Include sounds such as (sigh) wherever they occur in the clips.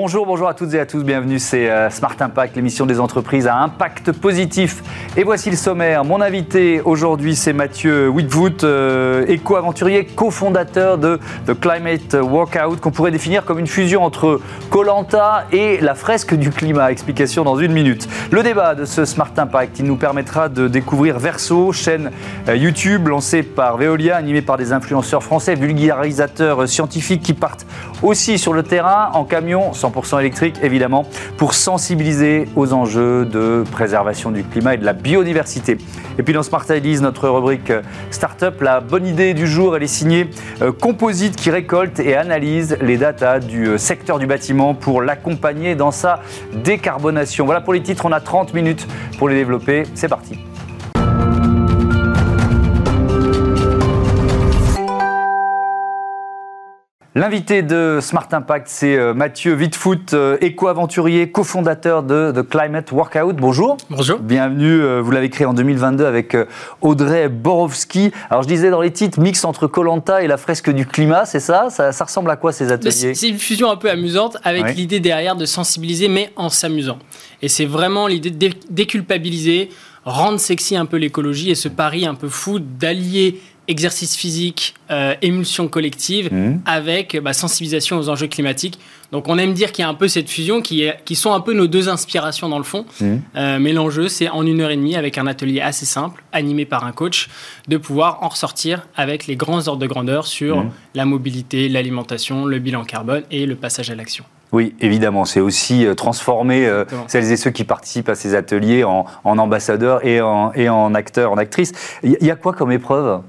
Bonjour, bonjour à toutes et à tous, bienvenue, c'est euh, Smart Impact, l'émission des entreprises à impact positif. Et voici le sommaire. Mon invité aujourd'hui, c'est Mathieu Whitwood, euh, éco-aventurier, cofondateur de The Climate Walkout, qu'on pourrait définir comme une fusion entre Colanta et la fresque du climat. Explication dans une minute. Le débat de ce Smart Impact, il nous permettra de découvrir Verso, chaîne euh, YouTube lancée par Veolia, animée par des influenceurs français, vulgarisateurs scientifiques qui partent aussi sur le terrain en camion 100% électrique évidemment, pour sensibiliser aux enjeux de préservation du climat et de la biodiversité. Et puis dans Smart Ideas, notre rubrique euh, Startup, la bonne idée du jour, elle est signée euh, Composite qui récolte et analyse les datas du euh, secteur du bâtiment pour l'accompagner dans sa décarbonation. Voilà pour les titres, on a 30 minutes pour les développer. C'est parti. L'invité de Smart Impact, c'est euh, Mathieu Wittfoot, euh, éco-aventurier, cofondateur de, The Climate Workout. Bonjour. Bonjour. Bienvenue, euh, vous l'avez créé en 2022 avec Audrey Borowski. Alors je disais dans les titres, mix entre Colanta et la fresque du climat, c'est ça, ça, ressemble à quoi ces ateliers? C'est une fusion un peu amusante avec l'idée derrière de sensibiliser mais en s'amusant. Et c'est vraiment l'idée de déculpabiliser, rendre sexy un peu l'écologie et ce pari un peu fou d'allier exercice physique, euh, émulsion collective, mmh. avec bah, sensibilisation aux enjeux climatiques. Donc on aime dire qu'il y a un peu cette fusion qui, est, qui sont un peu nos deux inspirations dans le fond. Mmh. Euh, mais l'enjeu, c'est en une heure et demie, avec un atelier assez simple, animé par un coach, de pouvoir en ressortir avec les grands ordres de grandeur sur mmh. la mobilité, l'alimentation, le bilan carbone et le passage à l'action. Oui, évidemment. C'est aussi euh, transformer euh, celles et ceux qui participent à ces ateliers en, ambassadeurs et en, et en acteurs, en actrices. Il y a quoi comme épreuve?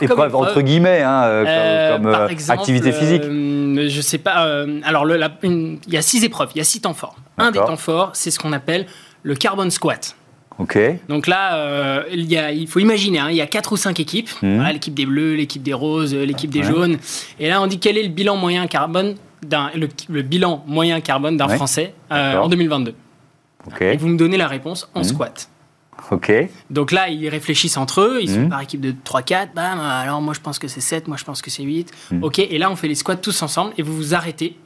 Épreuve, entre guillemets, hein, euh, comme, activité physique Je sais pas. alors, il y a six épreuves, il y a six temps forts. Un des temps forts, c'est ce qu'on appelle le carbon squat. Ok. Donc là, il, y a, il, faut imaginer, hein, il y a quatre ou cinq équipes. Mmh. l'équipe des bleus, l'équipe des roses, l'équipe des jaunes. Et là, on dit quel est le bilan moyen carbone le, bilan moyen carbone d'un Français euh, en 2022. Et vous me donnez la réponse en mmh. squat. Ok. Donc là, ils réfléchissent entre eux, ils sont mmh. par équipe de 3-4, bam, alors moi je pense que c'est 7, moi je pense que c'est 8. Mmh. Ok, et là on fait les squats tous ensemble et vous vous arrêtez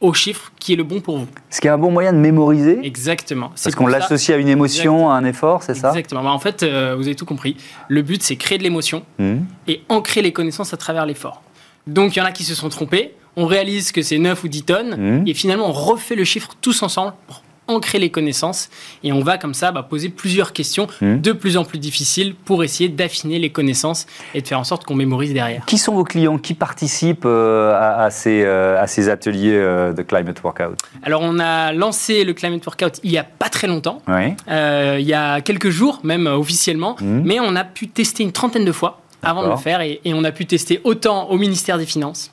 au chiffre qui est le bon pour vous. Ce qui est un bon moyen de mémoriser Exactement. Parce qu'on l'associe à une émotion, à un effort, c'est ça Exactement. Bah, en fait, euh, vous avez tout compris. Le but, c'est créer de l'émotion et ancrer les connaissances à travers l'effort. Donc il y en a qui se sont trompés on réalise que c'est 9 ou 10 tonnes, mmh. et finalement on refait le chiffre tous ensemble pour ancrer les connaissances, et on va comme ça bah, poser plusieurs questions mmh. de plus en plus difficiles pour essayer d'affiner les connaissances et de faire en sorte qu'on mémorise derrière. Qui sont vos clients? Qui participent euh, à, ces, euh, à, ces, ateliers euh, de Climate Workout? Alors on a lancé le Climate Workout il n'y a pas très longtemps, il y a quelques jours même officiellement, mmh. mais on a pu tester une trentaine de fois avant de le faire, et, et on a pu tester autant au ministère des Finances,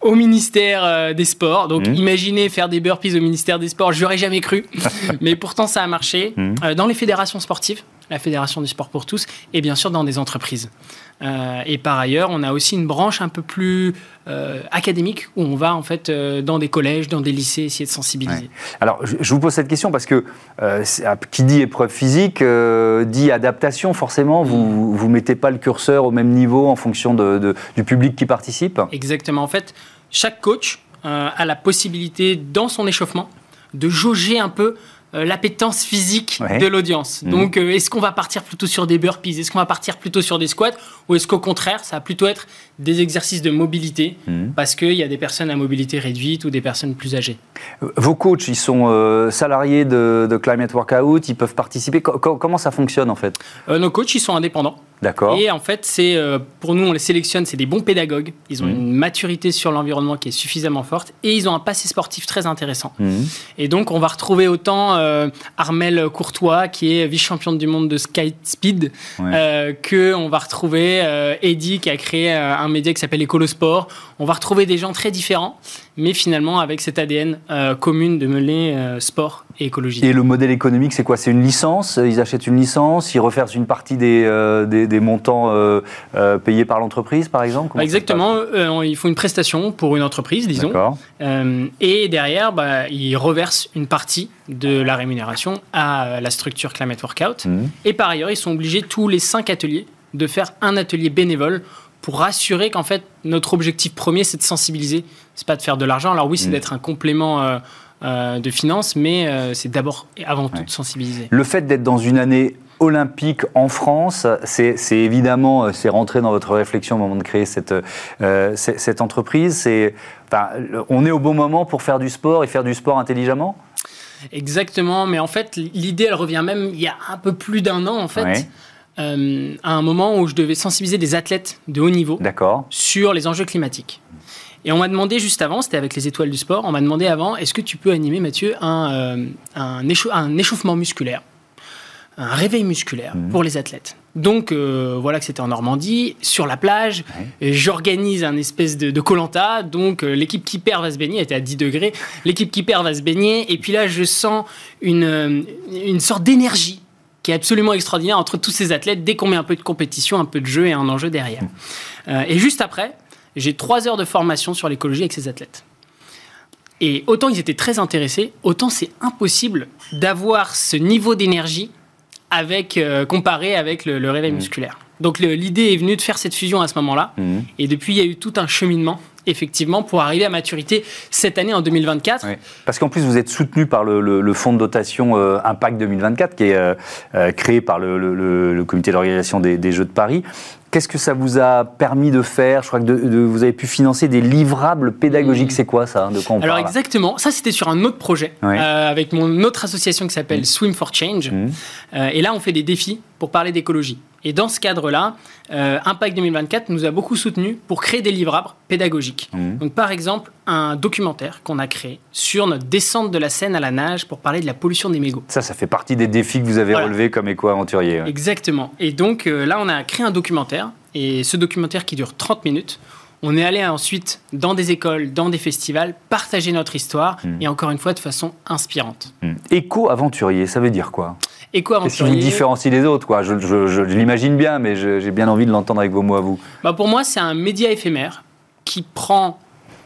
au ministère euh, des Sports. Donc mmh. imaginez faire des burpees au ministère des Sports, j'aurais jamais cru. (laughs) Mais pourtant ça a marché. Mmh. Euh, dans les fédérations sportives, la Fédération du sport pour tous, et bien sûr dans des entreprises. Euh, et par ailleurs, on a aussi une branche un peu plus académique où on va en fait dans des collèges, dans des lycées, essayer de sensibiliser. Alors, je, vous pose cette question parce que qui dit épreuve physique dit adaptation. Forcément, vous vous mettez pas le curseur au même niveau en fonction de, du public qui participe. Exactement. En fait, chaque coach euh, a la possibilité, dans son échauffement, de jauger un peu euh, l'appétence physique de l'audience. Mmh. Donc, euh, est-ce qu'on va partir plutôt sur des burpees? Est-ce qu'on va partir plutôt sur des squats? Ou est-ce qu'au contraire, ça va plutôt être des exercices de mobilité? Mmh. Parce qu'il y a des personnes à mobilité réduite ou des personnes plus âgées. Vos coachs, ils sont salariés de, Climate Workout, ils peuvent participer. comment ça fonctionne en fait? Nos coachs, ils sont indépendants. D'accord. Et en fait, c'est pour nous, on les sélectionne, c'est des bons pédagogues. Ils ont mmh. une maturité sur l'environnement qui est suffisamment forte et ils ont un passé sportif très intéressant. Et donc, on va retrouver autant euh, Armel Courtois, qui est vice-championne du monde de skate speed, euh, que on va retrouver euh, Eddie, qui a créé un média qui s'appelle Écolosport. On va retrouver des gens très différents, mais finalement avec cet ADN commune de mêler sport et écologie. Et le modèle économique, c'est quoi? C'est une licence? Ils achètent une licence, ils reversent une partie des, des, montants payés par l'entreprise, par exemple? Exactement. il faut une prestation pour une entreprise, disons. et derrière, bah, ils reversent une partie de la rémunération à la structure Climate Workout. Mmh. Et par ailleurs, ils sont obligés tous les cinq ateliers de faire un atelier bénévole pour rassurer qu'en fait notre objectif premier c'est de sensibiliser, c'est pas de faire de l'argent. Alors oui, c'est mmh. d'être un complément euh, de finances, mais c'est d'abord et avant tout de sensibiliser. Le fait d'être dans une année olympique en France, c'est évidemment, c'est rentré dans votre réflexion au moment de créer cette, cette entreprise. C'est, on est au bon moment pour faire du sport et faire du sport intelligemment? Exactement, mais en fait, l'idée, elle revient même il y a un peu plus d'un an, en fait. Euh, à un moment où je devais sensibiliser des athlètes de haut niveau sur les enjeux climatiques. Et on m'a demandé juste avant, c'était avec les étoiles du sport, on m'a demandé avant, est-ce que tu peux animer, Mathieu, un, euh, un, échauffement musculaire, un réveil musculaire mmh. pour les athlètes? Donc euh, voilà que c'était en Normandie, sur la plage. J'organise un espèce de Colanta. donc euh, l'équipe qui perd va se baigner, elle était à 10 degrés. L'équipe qui perd va se baigner. Et puis là, je sens une, une sorte d'énergie qui est absolument extraordinaire entre tous ces athlètes dès qu'on met un peu de compétition, un peu de jeu et un enjeu derrière. et juste après, j'ai trois heures de formation sur l'écologie avec ces athlètes. Et autant ils étaient très intéressés, autant c'est impossible d'avoir ce niveau d'énergie avec, euh, comparé avec le, réveil mmh. musculaire. Donc l'idée est venue de faire cette fusion à ce moment-là. Mmh. Et depuis, il y a eu tout un cheminement effectivement, pour arriver à maturité cette année en 2024. Parce qu'en plus, vous êtes soutenu par le, fonds de dotation euh, Impact 2024, qui est euh, créé par le, comité d'organisation des, des, Jeux de Paris. Qu'est-ce que ça vous a permis de faire? Je crois que vous avez pu financer des livrables pédagogiques. Mmh. C'est quoi ça? De quoi Alors exactement, ça c'était sur un autre projet euh, avec mon autre association qui s'appelle mmh. Swim for Change. Mmh. Euh, et là, on fait des défis pour parler d'écologie. Et dans ce cadre-là, euh, Impact 2024 nous a beaucoup soutenus pour créer des livrables pédagogiques. Donc par exemple, un documentaire qu'on a créé sur notre descente de la Seine à la nage pour parler de la pollution des mégots. Ça, ça fait partie des défis que vous avez relevés comme éco-aventurier. Exactement. Et donc là, on a créé un documentaire et ce documentaire qui dure 30 minutes, on est allé ensuite dans des écoles, dans des festivals, partager notre histoire, hmm. et encore une fois de façon inspirante. Hmm. Éco-aventurier, ça veut dire quoi? Éco-aventurier. Qu'est-ce qui vous différencie des autres quoi Je, l'imagine bien, mais j'ai bien envie de l'entendre avec vos mots à vous. Bah pour moi, c'est un média éphémère qui prend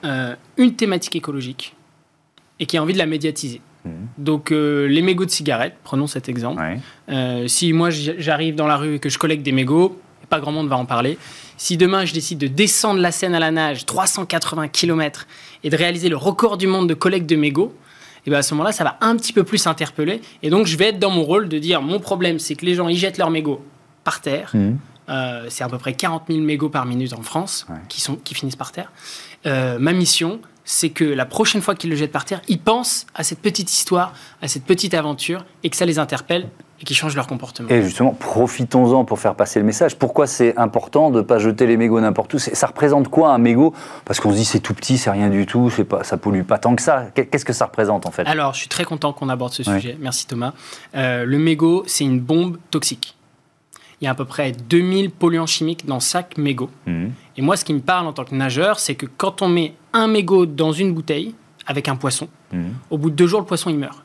euh, une thématique écologique et qui a envie de la médiatiser. Hmm. Donc euh, les mégots de cigarettes, prenons cet exemple. Euh, si moi j'arrive dans la rue et que je collecte des mégots, pas grand monde va en parler. Si demain je décide de descendre la Seine à la nage, 380 km, et de réaliser le record du monde de collecte de mégots, et bien à ce moment-là, ça va un petit peu plus interpeller. Et donc, je vais être dans mon rôle de dire mon problème, c'est que les gens, ils jettent leurs mégots par terre. Mmh. Euh, c'est à peu près 40 000 mégots par minute en France qui, sont, qui finissent par terre. Euh, ma mission, c'est que la prochaine fois qu'ils le jettent par terre, ils pensent à cette petite histoire, à cette petite aventure, et que ça les interpelle et qu'ils changent leur comportement. Et justement, profitons-en pour faire passer le message. Pourquoi c'est important de ne pas jeter les mégots n'importe où? Ça représente quoi un mégot? Parce qu'on se dit c'est tout petit, c'est rien du tout, pas, ça pollue pas tant que ça. Qu'est-ce que ça représente en fait? Alors, je suis très content qu'on aborde ce sujet. Merci Thomas. Euh, le mégot, c'est une bombe toxique. Il y a à peu près 2000 polluants chimiques dans chaque mégot. Mmh. Et moi, ce qui me parle en tant que nageur, c'est que quand on met un mégot dans une bouteille avec un poisson, mmh. au bout de deux jours, le poisson il meurt.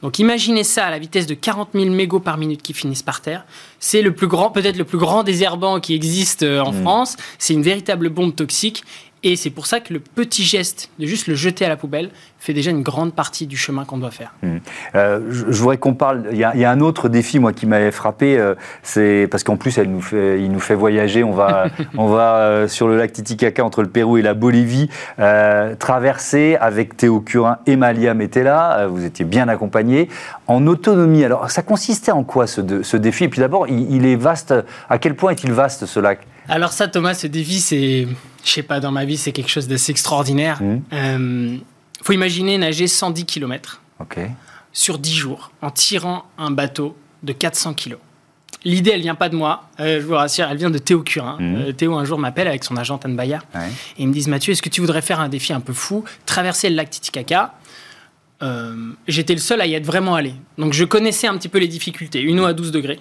Donc imaginez ça à la vitesse de 40 000 mégots par minute qui finissent par terre. C'est le plus grand, peut-être le plus grand désherbant qui existe euh, en mmh. France. C'est une véritable bombe toxique. Et c'est pour ça que le petit geste de juste le jeter à la poubelle fait déjà une grande partie du chemin qu'on doit faire. Mmh. Euh, je, voudrais qu'on parle. Il y, a, un autre défi, moi, qui m'avait frappé. Euh, c'est parce qu'en plus, elle nous fait, il nous fait voyager. On va, (laughs) on va euh, sur le lac Titicaca entre le Pérou et la Bolivie, traverser avec Théo Curin et Malia Metella. vous étiez bien accompagnés en autonomie. Alors, ça consistait en quoi ce, ce défi? Et puis d'abord, il, il est vaste. À quel point est-il vaste ce lac? Alors ça, Thomas, ce défi, c'est, je sais pas, dans ma vie, c'est quelque chose d'assez extraordinaire. Il mmh. euh, faut imaginer nager 110 km sur 10 jours en tirant un bateau de 400 kg. L'idée, elle vient pas de moi, euh, je vous rassure, elle vient de Théo Curin. Mmh. Euh, Théo, un jour, m'appelle avec son agent Anne Bayard et ils me disent Mathieu, est-ce que tu voudrais faire un défi un peu fou, traverser le lac Titicaca? J'étais le seul à y être vraiment allé. Donc je connaissais un petit peu les difficultés. Une eau à 12 degrés,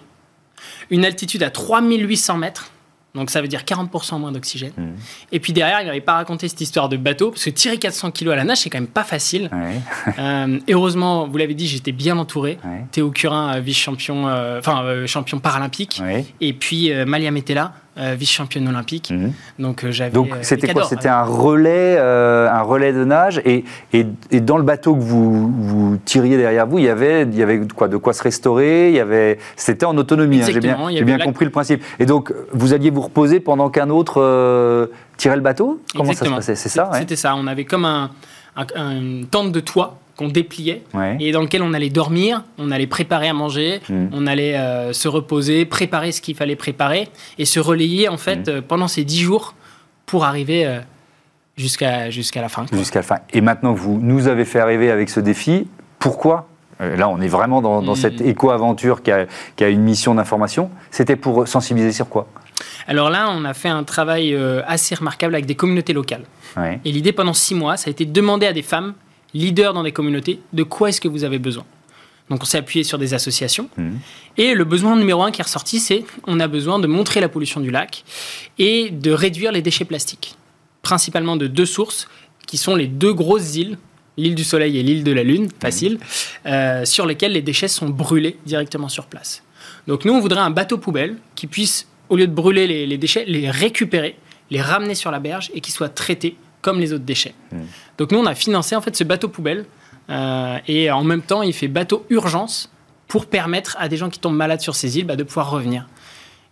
une altitude à 3800 mètres donc ça veut dire 40% moins d'oxygène. Mmh. Et puis derrière, il n'avait pas raconté cette histoire de bateau, parce que tirer 400 kilos à la nage, c'est quand même pas facile. Euh, heureusement, vous l'avez dit, j'étais bien entouré. Théo Curin, euh, vice-champion, euh, enfin champion paralympique. Et puis Malia Metella, euh, vice-championne olympique. Mhm. Donc euh, j'avais. Donc euh, c'était quoi C'était un relais, un relais de nage, et, et, dans le bateau que vous, vous, tiriez derrière vous, il y avait, il y avait quoi, de quoi se restaurer. Il y avait, c'était en autonomie. Hein, j'ai bien, j'ai bien compris le principe. Et donc vous alliez vous reposer pendant qu'un autre tirait le bateau? Comment ça se passait? C'est ça C'était ça. On avait comme un, une tente de toit qu'on dépliait et dans lequel on allait dormir, on allait préparer à manger, mm. on allait euh, se reposer, préparer ce qu'il fallait préparer et se relayer en fait mm. euh, pendant ces dix jours pour arriver euh, jusqu'à jusqu'à la fin. Jusqu'à la fin. Et maintenant que vous nous avez fait arriver avec ce défi, pourquoi? Là, on est vraiment dans, mm. cette éco-aventure qui a, qui a une mission d'information. C'était pour sensibiliser sur quoi? Alors là, on a fait un travail assez remarquable avec des communautés locales. Et l'idée pendant six mois, ça a été de demander à des femmes leader dans des communautés, de quoi est-ce que vous avez besoin? Donc on s'est appuyé sur des associations. Mmh. Et le besoin numéro un qui est ressorti, c'est on a besoin de montrer la pollution du lac et de réduire les déchets plastiques. Principalement de deux sources, qui sont les deux grosses îles, l'île du Soleil et l'île de la Lune, facile, mmh. euh, sur lesquelles les déchets sont brûlés directement sur place. Donc nous, on voudrait un bateau poubelle qui puisse, au lieu de brûler les, les déchets, les récupérer, les ramener sur la berge et qui soit traité comme les autres déchets. Mmh. Donc nous, on a financé en fait ce bateau poubelle euh, et en même temps, il fait bateau urgence pour permettre à des gens qui tombent malades sur ces îles bah, de pouvoir revenir.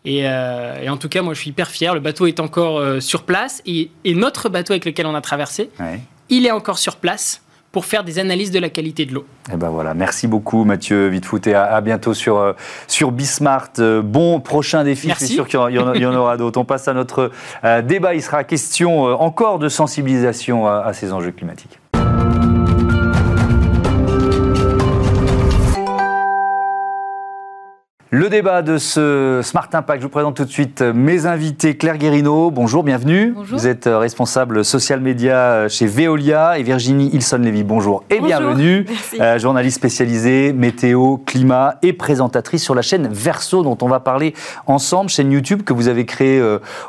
Euh, et, en tout cas, moi, je suis hyper fier. Le bateau est encore euh, sur place et, notre bateau avec lequel on a traversé, il est encore sur place pour faire des analyses de la qualité de l'eau. Et eh ben voilà, merci beaucoup Mathieu Vitfoot et à, bientôt sur, euh, sur Bismart. Euh, bon prochain défi, c'est sûr qu'il y, en aura d'autres. On passe à notre euh, débat, il sera question encore de sensibilisation à ces enjeux climatiques. Le débat de ce Smart Impact, je vous présente tout de suite mes invités. Claire Guérino, bonjour, bienvenue. Vous êtes euh, responsable social média euh, chez Veolia et Virginie Ilson-Lévy, bonjour et bienvenue. (laughs) Euh, journaliste spécialisée météo, climat et présentatrice sur la chaîne Verso dont on va parler ensemble, chaîne YouTube que vous avez créée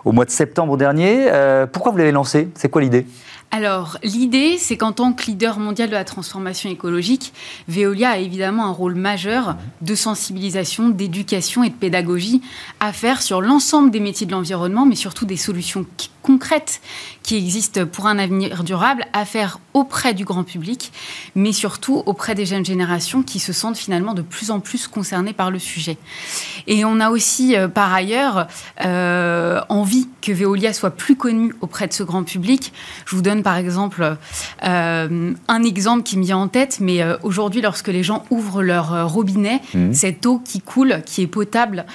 au mois de septembre dernier. pourquoi vous l'avez lancée? C'est quoi l'idée? Alors, l'idée, c'est qu'en tant que leader mondial de la transformation écologique, Veolia a évidemment un rôle majeur de sensibilisation, d'éducation et de pédagogie à faire sur l'ensemble des métiers de l'environnement, mais surtout des solutions concrètes qui existent pour un avenir durable à faire auprès du grand public, mais surtout auprès des jeunes générations qui se sentent finalement de plus en plus concernées par le sujet. Et on a aussi, euh, par ailleurs, euh, envie que Veolia soit plus connu auprès de ce grand public. Je vous donne par exemple euh, un exemple qui me vient en tête, mais aujourd'hui, lorsque les gens ouvrent leur robinet, mmh. cette eau qui coule, qui est potable,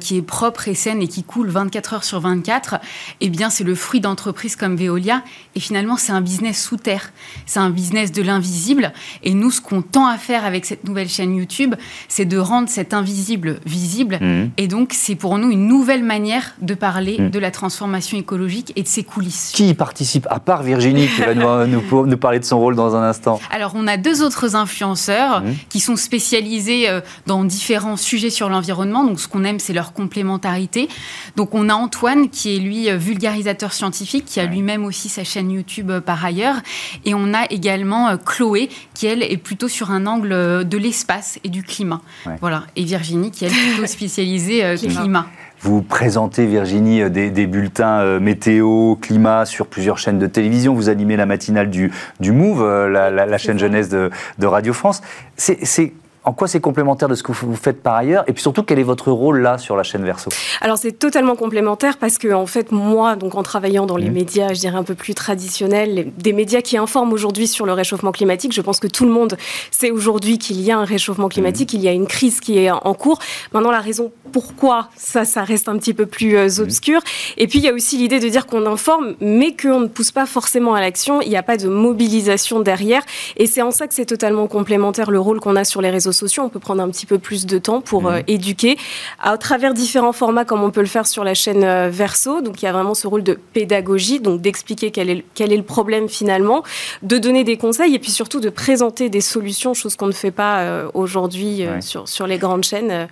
qui est propre et saine et qui coule 24 heures sur 24, eh bien, c'est le fruit d'entreprises comme Veolia. Et finalement, c'est un business sous terre. C'est un business de l'invisible. Et nous, ce qu'on tend à faire avec cette nouvelle chaîne YouTube, c'est de rendre cet invisible visible. Mmh. Et donc, c'est pour nous une nouvelle manière de parler mmh. de la transformation écologique et de ses coulisses. Qui y participe, à part Virginie, qui va nous, nous, parler de son rôle dans un instant Alors, on a deux autres influenceurs mmh. qui sont spécialisés euh, dans différents sujets sur l'environnement. Donc, ce qu'on aime, c'est leur complémentarité. Donc, on a Antoine, qui est lui euh, vulgarisateur scientifique, qui a lui-même aussi sa chaîne YouTube euh, par ailleurs. Et on a également Chloé, qui elle est plutôt sur un angle de l'espace et du climat. Voilà. Et Virginie, qui elle est plutôt (laughs) spécialisée climat. Vous présentez, Virginie, des, bulletins météo, climat sur plusieurs chaînes de télévision. Vous animez la matinale du, du Move, la, chaîne jeunesse de, de Radio France. C'est en quoi c'est complémentaire de ce que vous faites par ailleurs Et puis surtout, quel est votre rôle là sur la chaîne Verso? Alors c'est totalement complémentaire parce que en fait, moi, donc en travaillant dans les mmh. médias, je dirais un peu plus traditionnels, des médias qui informent aujourd'hui sur le réchauffement climatique, je pense que tout le monde sait aujourd'hui qu'il y a un réchauffement climatique, mmh. il y a une crise qui est en cours. Maintenant, la raison pourquoi ça, ça reste un petit peu plus euh, mmh. obscur. Et puis il y a aussi l'idée de dire qu'on informe, mais qu'on ne pousse pas forcément à l'action. Il n'y a pas de mobilisation derrière. Et c'est en ça que c'est totalement complémentaire le rôle qu'on a sur les réseaux sociaux, on peut prendre un petit peu plus de temps pour euh, mhm. éduquer à travers différents formats comme on peut le faire sur la chaîne euh, Verso. Donc il y a vraiment ce rôle de pédagogie, donc d'expliquer quel est, quel est le problème finalement, de donner des conseils et puis surtout de présenter des solutions, chose qu'on ne fait pas euh, aujourd'hui sur, sur les grandes chaînes.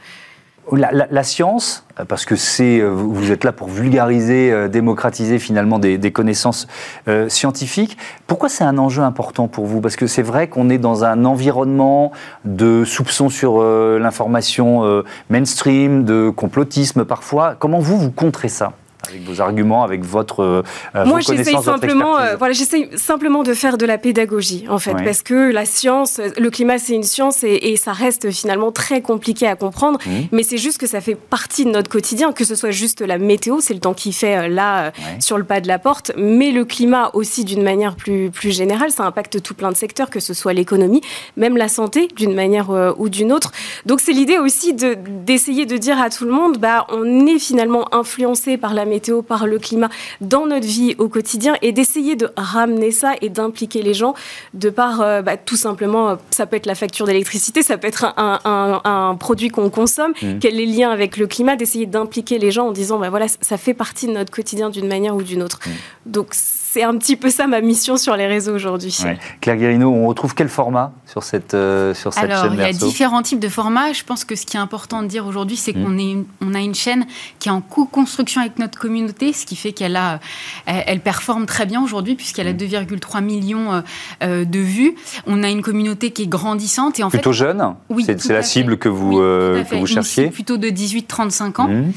La, science, parce que c'est, euh, vous êtes là pour vulgariser, euh, démocratiser finalement des, connaissances euh, scientifiques. Pourquoi c'est un enjeu important pour vous? Parce que c'est vrai qu'on est dans un environnement de soupçons sur l'information mainstream, de complotisme parfois. Comment vous, vous contrez ça? Avec vos arguments, avec votre euh, Moi, j'essaye simplement, euh, voilà, j'essaye simplement de faire de la pédagogie, en fait, parce que la science, le climat, c'est une science et, ça reste finalement très compliqué à comprendre. Mmh. Mais c'est juste que ça fait partie de notre quotidien, que ce soit juste la météo, c'est le temps qui fait là sur le pas de la porte, mais le climat aussi d'une manière plus plus générale, ça impacte tout plein de secteurs, que ce soit l'économie, même la santé d'une manière ou d'une autre. Donc c'est l'idée aussi d'essayer de, dire à tout le monde, bah, on est finalement influencé par la météo, par le climat dans notre vie au quotidien et d'essayer de ramener ça et d'impliquer les gens de par euh, bah, tout simplement, euh, ça peut être la facture d'électricité, ça peut être un, produit qu'on consomme, mmh. quel est le lien avec le climat, d'essayer d'impliquer les gens en disant, bah, voilà, ça fait partie de notre quotidien d'une manière ou d'une autre. Mmh. Donc c'est un petit peu ça ma mission sur les réseaux aujourd'hui. Claire Guérino, on retrouve quel format sur cette, euh, sur cette Alors, chaîne Il y a différents types de formats. Je pense que ce qui est important de dire aujourd'hui, c'est qu'on mmh. on a une chaîne qui est en co-construction avec notre communauté, ce qui fait qu'elle a, elle, performe très bien aujourd'hui puisqu'elle a 2,3 mmh. millions euh, euh, de vues. On a une communauté qui est grandissante et en plutôt jeune? Oui, c'est la cible que vous que vous cherchiez? plutôt de 18-35 ans. Mmh.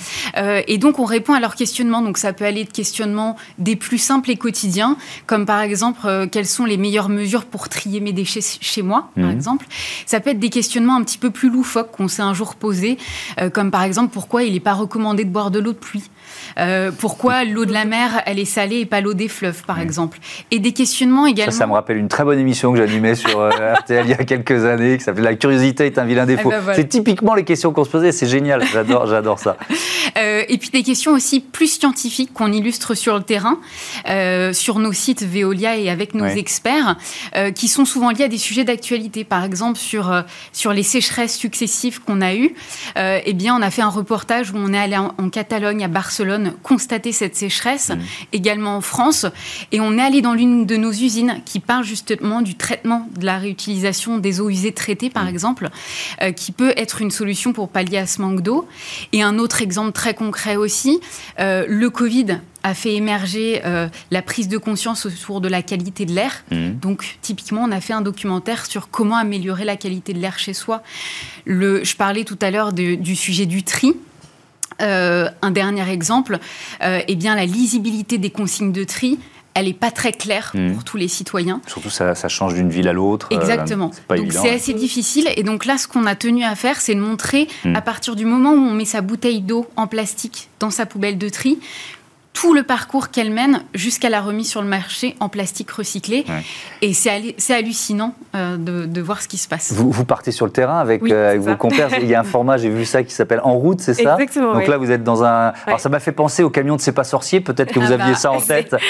et donc on répond à leurs questionnements. Donc ça peut aller de questionnements des plus simples et quotidiens comme par exemple euh, quelles sont les meilleures mesures pour trier mes déchets chez moi, par mhm. exemple. Ça peut être des questionnements un petit peu plus loufoques qu'on s'est un jour posés, euh, comme par exemple pourquoi il n'est pas recommandé de boire de l'eau de pluie? Euh, pourquoi l'eau de la mer, elle est salée et pas l'eau des fleuves, par exemple? Et des questionnements également. Ça, me rappelle une très bonne émission que j'animais sur euh, (laughs) RTL il y a quelques années, qui s'appelait La curiosité est un vilain défaut. Eh ben, c'est typiquement les questions qu'on se posait, c'est génial, j'adore, j'adore ça. Euh, et puis des questions aussi plus scientifiques qu'on illustre sur le terrain, sur nos sites Veolia et avec nos experts, qui sont souvent liés à des sujets d'actualité. Par exemple, sur, sur les sécheresses successives qu'on a eues, eh bien, on a fait un reportage où on est allé en, en Catalogne, à Barcelone, constater cette sécheresse, mmh. également en France. Et on est allé dans l'une de nos usines qui parle justement du traitement de la réutilisation des eaux usées traitées, par mmh. exemple, euh, qui peut être une solution pour pallier à ce manque d'eau. Et un autre exemple très concret aussi, euh, le Covid a fait émerger euh, la prise de conscience autour de la qualité de l'air. Mmh. Donc, typiquement, on a fait un documentaire sur comment améliorer la qualité de l'air chez soi. Le, je parlais tout à l'heure du sujet du tri. Euh, un dernier exemple, euh, eh bien, la lisibilité des consignes de tri, elle n'est pas très claire hmm. pour tous les citoyens. Surtout, ça, change d'une ville à l'autre. Euh, Exactement. donc, c'est assez difficile. Et donc là, ce qu'on a tenu à faire, c'est de montrer, hmm. à partir du moment où on met sa bouteille d'eau en plastique dans sa poubelle de tri, tout le parcours qu'elle mène jusqu'à la remise sur le marché en plastique recyclé. Et c'est hallucinant euh, de, voir ce qui se passe. Vous, vous partez sur le terrain avec, euh, vos compères. Il y a un format, j'ai vu ça, qui s'appelle En route, c'est ça? Exactement. Donc là, vous êtes dans un. Alors ça m'a fait penser au camion de C'est pas sorcier. Peut-être que vous ah aviez bah, ça en tête. (laughs)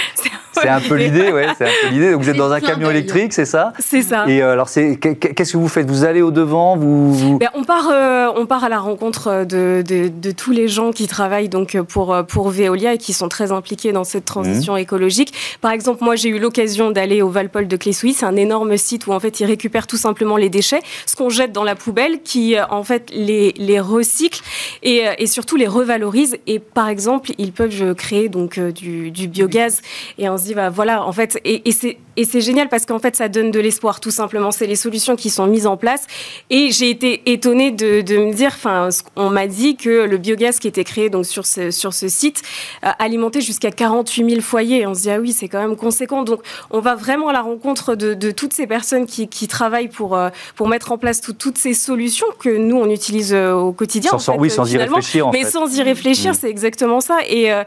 C'est un peu l'idée, ouais. C'est un peu l'idée. Donc vous êtes dans un camion électrique, c'est ça? C'est ça. Et euh, alors, qu'est-ce que vous faites? Vous allez au devant vous, ben, on part, on part à la rencontre de, de, tous les gens qui travaillent donc pour pour Veolia et qui sont très impliqués dans cette transition mmh. écologique. Par exemple, moi, j'ai eu l'occasion d'aller au Valpol de Clé-Souis. C'est un énorme site où, en fait, ils récupèrent tout simplement les déchets, ce qu'on jette dans la poubelle, qui, euh, en fait, les, les recycle et, euh, et, surtout les revalorise. Et, par exemple, ils peuvent créer donc euh, du, du biogaz. Et on se dit, bah, voilà, en fait, et, et c'est et c'est génial parce qu'en fait, ça donne de l'espoir, tout simplement. C'est les solutions qui sont mises en place. Et j'ai été étonnée de, de me dire, enfin, on m'a dit que le biogaz qui était créé donc sur ce, sur ce site alimentait jusqu'à 48 000 foyers. On se dit, ah oui, c'est quand même conséquent. Donc, on va vraiment à la rencontre de, de toutes ces personnes qui, qui travaillent pour, euh, pour mettre en place toutes ces solutions que nous, on utilise euh, au quotidien. Sans, oui, sans y réfléchir. mais sans y réfléchir, mmh. c'est exactement ça. Et, euh,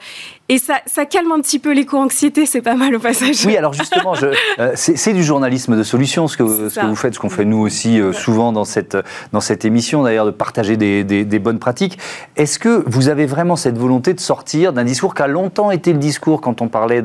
et ça, ça, calme un petit peu l'éco-anxiété, c'est pas mal au passage. Oui, alors justement, (laughs) euh, c'est du journalisme de solution, ce que, ce que vous faites, ce qu'on fait nous aussi euh, souvent dans cette, dans cette émission, d'ailleurs, de partager des, des, des bonnes pratiques. Est-ce que vous avez vraiment cette volonté de sortir d'un discours qui a longtemps été le discours quand on parlait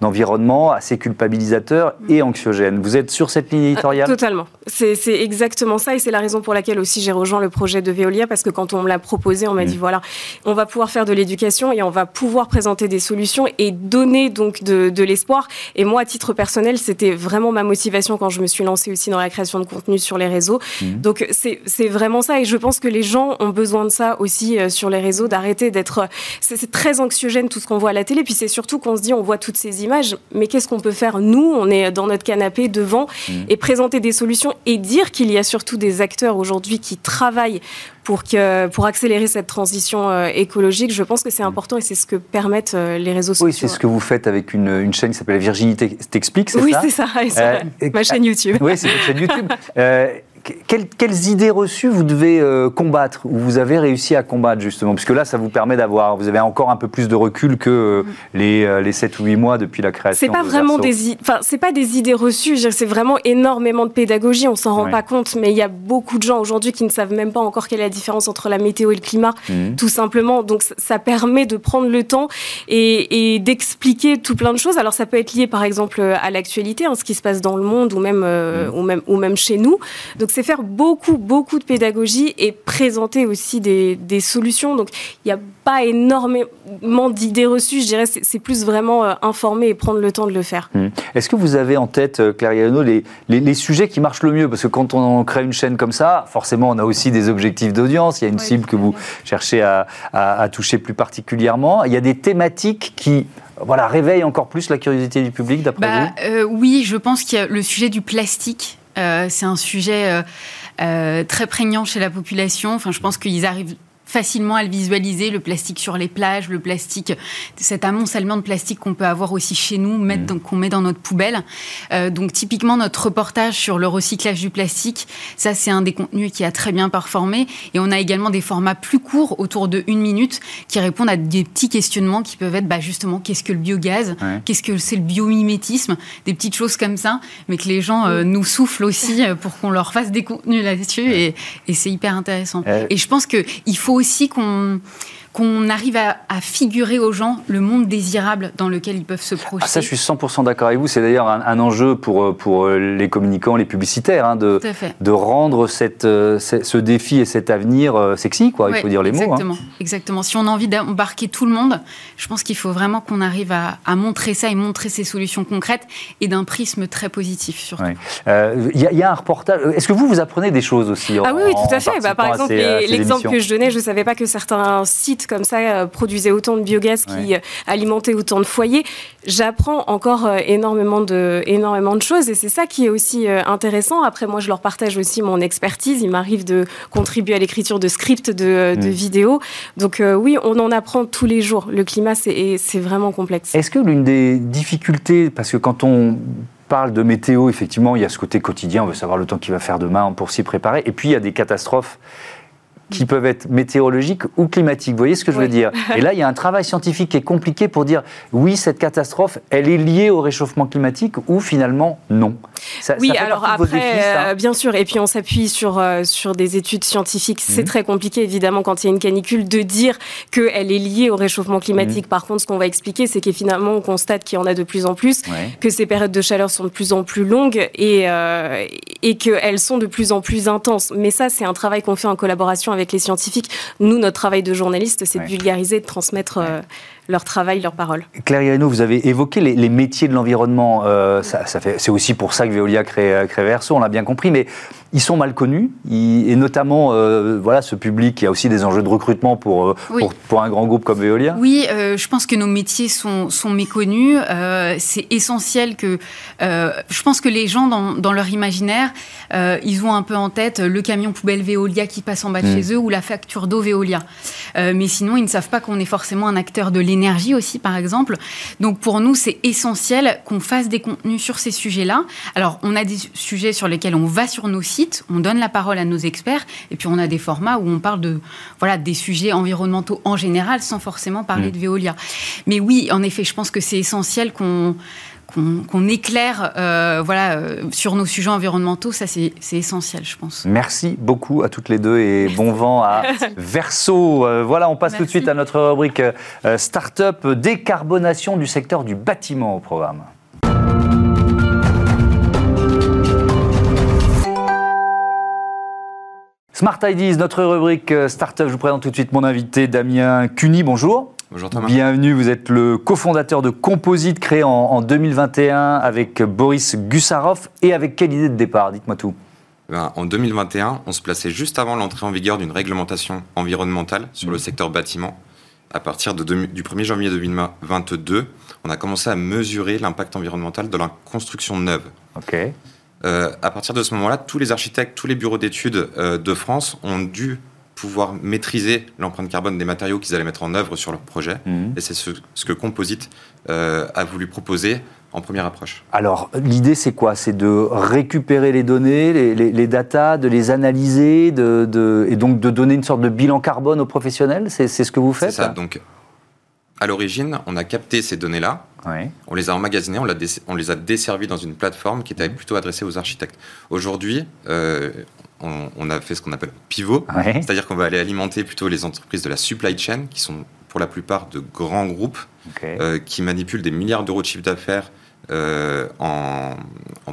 d'environnement, assez culpabilisateur et anxiogène? Vous êtes sur cette ligne éditoriale? Euh, Totalement. C'est exactement ça, et c'est la raison pour laquelle aussi j'ai rejoint le projet de Veolia, parce que quand on me l'a proposé, on m'a dit, mm. voilà, on va pouvoir faire de l'éducation et on va pouvoir présenter des solutions et donner donc de, de l'espoir. Et moi, à titre personnel. C'était vraiment ma motivation quand je me suis lancée aussi dans la création de contenu sur les réseaux. Mhm. Donc c'est vraiment ça et je pense que les gens ont besoin de ça aussi euh, sur les réseaux, d'arrêter d'être... C'est très anxiogène tout ce qu'on voit à la télé, puis c'est surtout qu'on se dit on voit toutes ces images, mais qu'est-ce qu'on peut faire nous? On est dans notre canapé devant mhm. et présenter des solutions et dire qu'il y a surtout des acteurs aujourd'hui qui travaillent pour, que, pour accélérer cette transition euh, écologique. Je pense que c'est important et c'est ce que permettent euh, les réseaux sociaux. Oui, c'est ce que vous faites avec une, une chaîne qui s'appelle Virginie T'explique, c'est oui, ça Oui, c'est ça. Euh, ma chaîne YouTube. Oui, c'est votre chaîne YouTube. (laughs) quelles, idées reçues vous devez euh, combattre ou vous avez réussi à combattre justement? Puisque là, ça vous permet d'avoir, vous avez encore un peu plus de recul que euh, les, euh, les 7 ou 8 mois depuis la création. C'est pas vraiment des, enfin, c'est pas des idées reçues. C'est vraiment énormément de pédagogie. On s'en rend pas compte, mais il y a beaucoup de gens aujourd'hui qui ne savent même pas encore quelle est la différence entre la météo et le climat, mmh. tout simplement. Donc, ça permet de prendre le temps et, d'expliquer tout plein de choses. Alors, ça peut être lié, par exemple, à l'actualité, hein, ce qui se passe dans le monde ou même, mmh. ou même, ou même chez nous. Donc, c'est faire beaucoup, beaucoup de pédagogie et présenter aussi des, solutions. Donc, il n'y a pas énormément d'idées reçues. Je dirais, c'est plus vraiment euh, informer et prendre le temps de le faire. Mmh. Est-ce que vous avez en tête, euh, Claire Yano, les, les, sujets qui marchent le mieux? Parce que quand on crée une chaîne comme ça, forcément, on a aussi des objectifs d'audience. Il y a une cible que vous cherchez à, à, toucher plus particulièrement. Il y a des thématiques qui voilà, réveillent encore plus la curiosité du public, d'après bah, vous? euh, Oui, je pense qu'il y a le sujet du plastique c'est un sujet euh, euh, très prégnant chez la population. Enfin, je pense qu'ils arrivent facilement à le visualiser, le plastique sur les plages, le plastique, cet amoncellement de plastique qu'on peut avoir aussi chez nous, mmh. qu'on met dans notre poubelle. Euh, donc typiquement notre reportage sur le recyclage du plastique, ça c'est un des contenus qui a très bien performé. Et on a également des formats plus courts, autour de une minute, qui répondent à des petits questionnements qui peuvent être bah, justement qu'est-ce que le biogaz, qu'est-ce que c'est le biomimétisme, des petites choses comme ça, mais que les gens euh, nous soufflent aussi euh, pour qu'on leur fasse des contenus là-dessus. Et, et c'est hyper intéressant. Et je pense qu'il faut aussi qu'on qu'on arrive à, figurer aux gens le monde désirable dans lequel ils peuvent se projeter. Ah, ça, je suis 100% d'accord avec vous. C'est d'ailleurs un, enjeu pour, euh, pour euh, les communicants, les publicitaires, hein, de, de rendre cette, euh, ce défi et cet avenir sexy, quoi. il faut dire les mots. Hein. Exactement. Si on a envie d'embarquer tout le monde, je pense qu'il faut vraiment qu'on arrive à, montrer ça et montrer ces solutions concrètes et d'un prisme très positif, surtout. Il y, a un reportage. Est-ce que vous, vous apprenez des choses aussi Ah oui, tout à fait. Bah, par exemple, l'exemple que je donnais, je ne savais pas que certains sites comme ça euh, produisait autant de biogaz qui euh, alimentait autant de foyers. J'apprends encore euh, énormément de, énormément de choses et c'est ça qui est aussi intéressant. Après, moi, je leur partage aussi mon expertise. Il m'arrive de contribuer à l'écriture de scripts, de, de vidéos. Donc oui, on en apprend tous les jours. Le climat, c'est vraiment complexe. Est-ce que l'une des difficultés, parce que quand on parle de météo, effectivement, il y a ce côté quotidien, on veut savoir le temps qu'il va faire demain pour s'y préparer. Et puis, il y a des catastrophes qui peuvent être météorologiques ou climatiques. Vous voyez ce que je veux dire (laughs) Et là, il y a un travail scientifique qui est compliqué pour dire oui, cette catastrophe, elle est liée au réchauffement climatique ou finalement non. oui, alors après, euh, bien sûr, et puis on s'appuie sur, euh, sur des études scientifiques. C'est mhm. très compliqué, évidemment, quand il y a une canicule, de dire qu'elle est liée au réchauffement climatique. Mhm. Par contre, ce qu'on va expliquer, c'est qu'effinalement, on constate qu'il y en a de plus en plus, que ces périodes de chaleur sont de plus en plus longues et, euh, et qu'elles sont de plus en plus intenses. Mais ça, c'est un travail qu'on fait en collaboration avec avec les scientifiques. Nous, notre travail de journaliste, c'est de vulgariser, de transmettre euh, leur travail, leurs paroles. Claire Ireno, vous avez évoqué les, métiers de l'environnement. Euh, ça, fait, c'est aussi pour ça que Veolia crée, crée Verso, on l'a bien compris, mais ils sont mal connus, et notamment euh, voilà, ce public qui a aussi des enjeux de recrutement pour, euh, pour, un grand groupe comme Veolia. Oui, je pense que nos métiers sont, sont méconnus. c'est essentiel que... je pense que les gens, dans, dans leur imaginaire, ils ont un peu en tête le camion poubelle Veolia qui passe en bas de mm. chez eux ou la facture d'eau Veolia. mais sinon, ils ne savent pas qu'on est forcément un acteur de l'énergie aussi, par exemple. Donc pour nous, c'est essentiel qu'on fasse des contenus sur ces sujets-là. Alors, on a des sujets sur lesquels on va sur nos sites, on donne la parole à nos experts, et puis on a des formats où on parle de voilà des sujets environnementaux en général, sans forcément parler mmh. de Veolia. Mais oui, en effet, je pense que c'est essentiel qu'on qu'on éclaire euh, voilà, euh, sur nos sujets environnementaux, ça c'est essentiel, je pense. Merci beaucoup à toutes les deux et bon vent à (laughs) Verso. Euh, voilà, on passe tout de suite à notre rubrique Start-up décarbonation du secteur du bâtiment au programme. Smart Ideas, notre rubrique Startup. Je vous présente tout de suite mon invité Damien Cuny. Bonjour. Bonjour Thomas. Bienvenue, vous êtes le cofondateur de Composite créé en, 2021 avec Boris Gussarov et avec quelle idée de départ Dites-moi tout. Ben, en 2021, on se plaçait juste avant l'entrée en vigueur d'une réglementation environnementale sur le secteur bâtiment. À partir de du 1er janvier 2022, on a commencé à mesurer l'impact environnemental de la construction neuve. Ok. Euh, à partir de ce moment-là, tous les architectes, tous les bureaux d'études euh, de France ont dû pouvoir maîtriser l'empreinte carbone des matériaux qu'ils allaient mettre en œuvre sur leur projet. Mhm. Et c'est ce, que Composite euh, a voulu proposer en première approche. Alors, l'idée, c'est quoi? C'est de récupérer les données, les, les, datas, de les analyser, de, et donc de donner une sorte de bilan carbone aux professionnels? C'est ce que vous faites? C'est ça. Donc, à l'origine, on a capté ces données-là, on les a emmagasinées, on, on, les a desservies dans une plateforme qui était mhm. plutôt adressée aux architectes. Aujourd'hui, euh, on, a fait ce qu'on appelle pivot, c'est-à-dire qu'on va aller alimenter plutôt les entreprises de la supply chain, qui sont pour la plupart de grands groupes, euh, qui manipulent des milliards d'euros de chiffre d'affaires euh, en,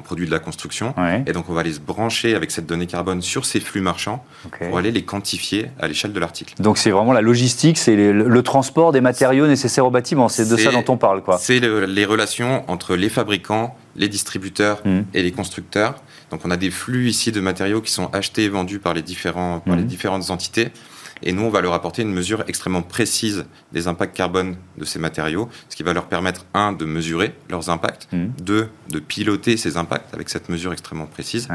produits de la construction. Et donc, on va aller se brancher avec cette donnée carbone sur ces flux marchands pour aller les quantifier à l'échelle de l'article. Donc, c'est vraiment la logistique, c'est le, transport des matériaux nécessaires au bâtiment. C'est de ça dont on parle, quoi. C'est les relations entre les fabricants, les distributeurs hmm. et les constructeurs. Donc, on a des flux ici de matériaux qui sont achetés et vendus par les, différents, par les hmm. différentes entités. Et nous, on va leur apporter une mesure extrêmement précise des impacts carbone de ces matériaux, ce qui va leur permettre, un, de mesurer leurs impacts, mmh. deux, de piloter ces impacts avec cette mesure extrêmement précise,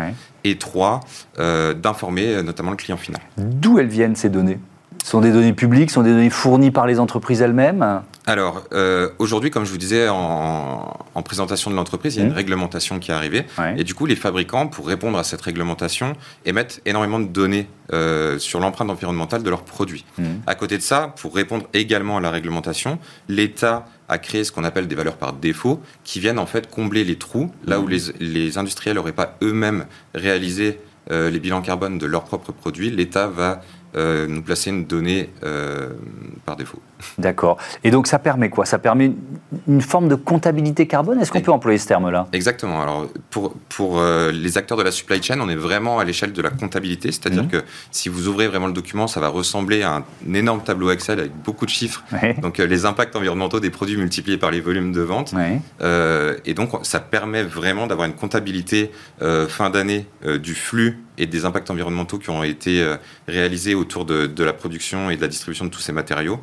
et trois, euh, d'informer euh, notamment le client final. D'où elles viennent ces données? Ce sont des données publiques, ce sont des données fournies par les entreprises elles-mêmes? Alors, euh, aujourd'hui, comme je vous disais en, présentation de l'entreprise, il y a une mmh. réglementation qui est arrivée. Et du coup, les fabricants, pour répondre à cette réglementation, émettent énormément de données euh, sur l'empreinte environnementale de leurs produits. Mmh. À côté de ça, pour répondre également à la réglementation, l'État a créé ce qu'on appelle des valeurs par défaut, qui viennent en fait combler les trous, là où mmh. les, les industriels n'auraient pas eux-mêmes réalisé euh, les bilans carbone de leurs propres produits, l'État va euh, nous placer une donnée euh, par défaut. D'accord. Et donc ça permet quoi? Ça permet une forme de comptabilité carbone? Est-ce qu'on peut employer ce terme-là? Exactement. Alors pour, pour euh, les acteurs de la supply chain, on est vraiment à l'échelle de la comptabilité, c'est-à-dire mmh. que si vous ouvrez vraiment le document, ça va ressembler à un énorme tableau Excel avec beaucoup de chiffres. Donc les impacts environnementaux des produits multipliés par les volumes de vente. et donc ça permet vraiment d'avoir une comptabilité fin d'année du flux et des impacts environnementaux qui ont été réalisés autour de, la production et de la distribution de tous ces matériaux.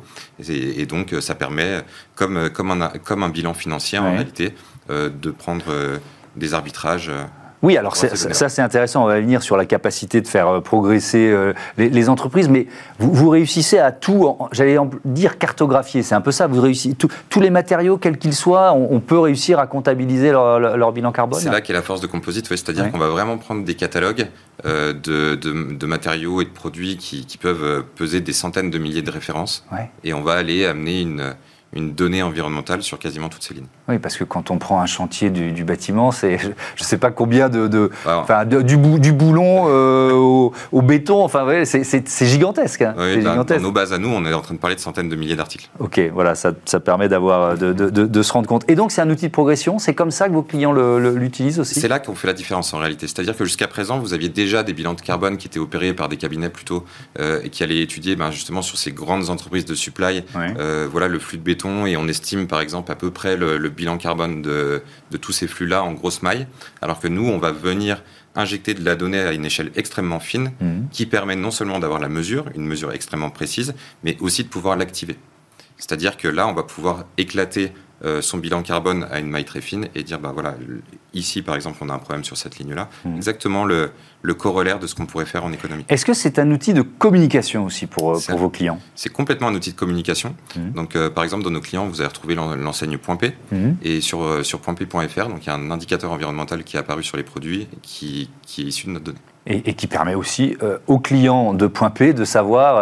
Et, donc, ça permet, comme, comme, un, comme un bilan financier en réalité, euh, de prendre euh, des arbitrages euh, oui, alors ça, c'est intéressant. On va venir sur la capacité de faire euh, progresser euh, les, entreprises, mais vous, réussissez à tout, j'allais dire cartographier. C'est un peu ça. Vous réussissez tous les matériaux, quels qu'ils soient, on, peut réussir à comptabiliser leur, bilan carbone. C'est là qu'est la force de Composite, c'est-à-dire qu'on va vraiment prendre des catalogues euh, de, matériaux et de produits qui, peuvent peser des centaines de milliers de références, et on va aller amener une une donnée environnementale sur quasiment toutes ces lignes. Oui, parce que quand on prend un chantier du, bâtiment, c'est je ne sais pas combien de, du, du, boulon euh, au, béton, enfin ouais, c'est gigantesque. Hein. Oui, bah, dans nos bases à nous, on est en train de parler de centaines de milliers d'articles. Ok, voilà, ça, ça permet d'avoir de, se rendre compte. Et donc c'est un outil de progression, c'est comme ça que vos clients l'utilisent aussi? C'est là qu'on fait la différence en réalité. C'est-à-dire que jusqu'à présent, vous aviez déjà des bilans de carbone qui étaient opérés par des cabinets plutôt euh, et qui allaient étudier ben, justement sur ces grandes entreprises de supply, euh, voilà le flux de béton et on estime par exemple à peu près le, bilan carbone de, tous ces flux-là en grosse maille, alors que nous, on va venir injecter de la donnée à une échelle extrêmement fine mmh. qui permet non seulement d'avoir la mesure, une mesure extrêmement précise, mais aussi de pouvoir l'activer. C'est-à-dire que là, on va pouvoir éclater son bilan carbone à une maille très fine et dire, bah voilà, ici par exemple, on a un problème sur cette ligne-là. Mmh. Exactement le, le, corollaire de ce qu'on pourrait faire en économie. Est-ce que c'est un outil de communication aussi pour, euh, pour vos clients? C'est complètement un outil de communication. Mmh. Donc, euh, par exemple, dans nos clients, vous allez retrouver l'enseigne .p mmh. et sur, sur .p.fr, donc il y a un indicateur environnemental qui est apparu sur les produits qui, qui est issu de notre donnée. Et, qui permet aussi aux clients de Point P de savoir,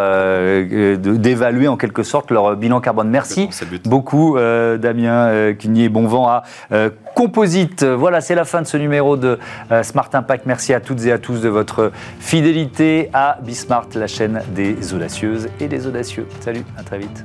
d'évaluer en quelque sorte leur bilan carbone. Merci beaucoup, Damien. Euh, n'y est bon vent à euh, Composite. Voilà, c'est la fin de ce numéro de euh, Smart Impact. Merci à toutes et à tous de votre fidélité à Bismart, la chaîne des audacieuses et des audacieux. Salut, à très vite.